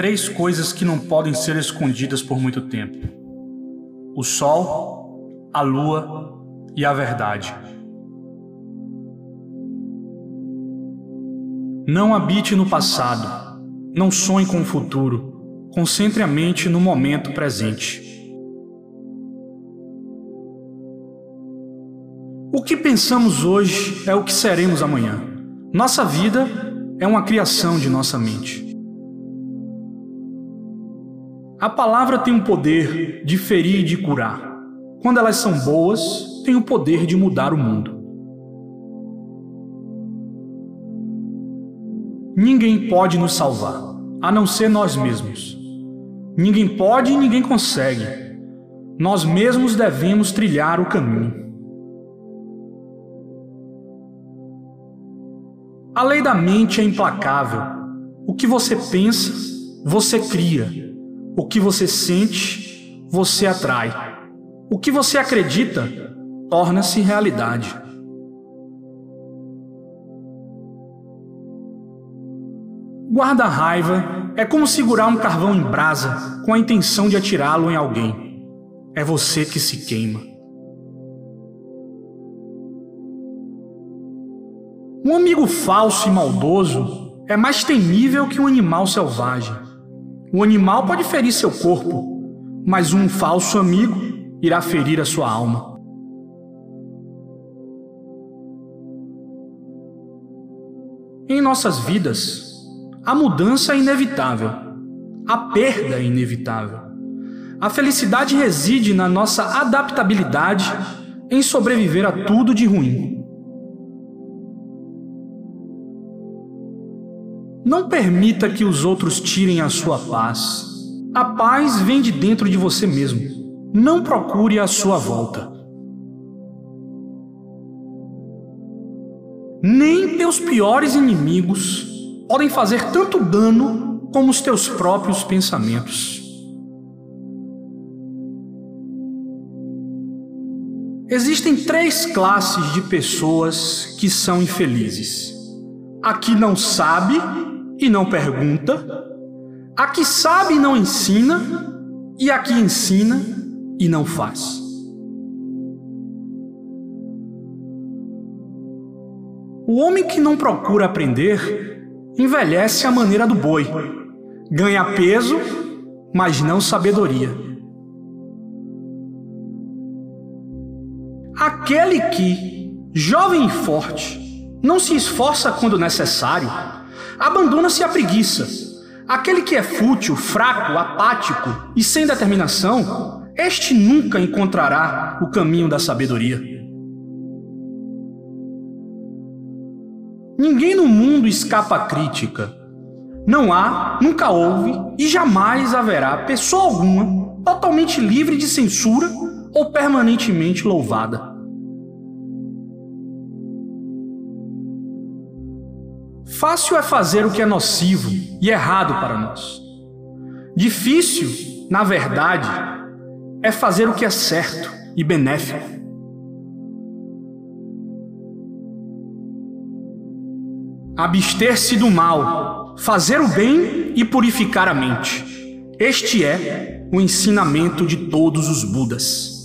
três coisas que não podem ser escondidas por muito tempo: o sol, a lua e a verdade. Não habite no passado, não sonhe com o futuro, concentre a mente no momento presente. O que pensamos hoje é o que seremos amanhã. Nossa vida é uma criação de nossa mente. A palavra tem o poder de ferir e de curar. Quando elas são boas, tem o poder de mudar o mundo. Ninguém pode nos salvar, a não ser nós mesmos. Ninguém pode e ninguém consegue. Nós mesmos devemos trilhar o caminho. A lei da mente é implacável. O que você pensa, você cria. O que você sente, você atrai. O que você acredita, torna-se realidade. Guarda-raiva é como segurar um carvão em brasa com a intenção de atirá-lo em alguém. É você que se queima. Um amigo falso e maldoso é mais temível que um animal selvagem. O animal pode ferir seu corpo, mas um falso amigo irá ferir a sua alma. Em nossas vidas, a mudança é inevitável, a perda é inevitável. A felicidade reside na nossa adaptabilidade em sobreviver a tudo de ruim. Não permita que os outros tirem a sua paz. A paz vem de dentro de você mesmo. Não procure a sua volta. Nem teus piores inimigos podem fazer tanto dano como os teus próprios pensamentos. Existem três classes de pessoas que são infelizes: a que não sabe e não pergunta, a que sabe e não ensina, e a que ensina e não faz. O homem que não procura aprender envelhece à maneira do boi, ganha peso, mas não sabedoria. Aquele que, jovem e forte, não se esforça quando necessário, abandona-se à preguiça. Aquele que é fútil, fraco, apático e sem determinação, este nunca encontrará o caminho da sabedoria. Ninguém no mundo escapa à crítica. Não há, nunca houve e jamais haverá pessoa alguma totalmente livre de censura ou permanentemente louvada. Fácil é fazer o que é nocivo e errado para nós. Difícil, na verdade, é fazer o que é certo e benéfico. Abster-se do mal, fazer o bem e purificar a mente. Este é o ensinamento de todos os Budas.